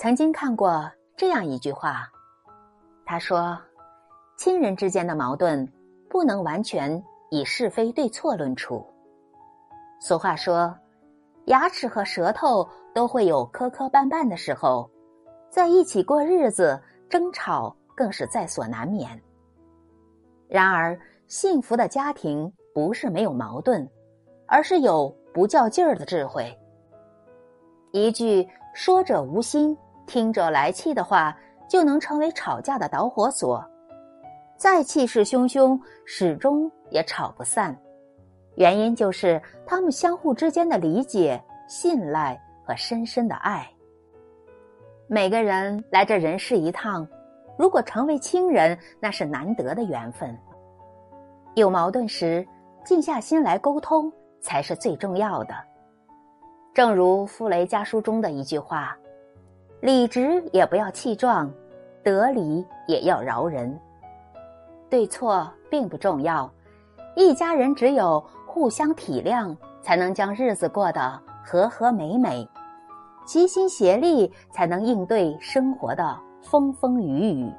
曾经看过这样一句话，他说：“亲人之间的矛盾不能完全以是非对错论处。”俗话说：“牙齿和舌头都会有磕磕绊绊的时候，在一起过日子，争吵更是在所难免。”然而，幸福的家庭不是没有矛盾，而是有不较劲儿的智慧。一句“说者无心”。听者来气的话，就能成为吵架的导火索。再气势汹汹，始终也吵不散。原因就是他们相互之间的理解、信赖和深深的爱。每个人来这人世一趟，如果成为亲人，那是难得的缘分。有矛盾时，静下心来沟通才是最重要的。正如《傅雷家书》中的一句话。理直也不要气壮，得理也要饶人。对错并不重要，一家人只有互相体谅，才能将日子过得和和美美；齐心协力，才能应对生活的风风雨雨。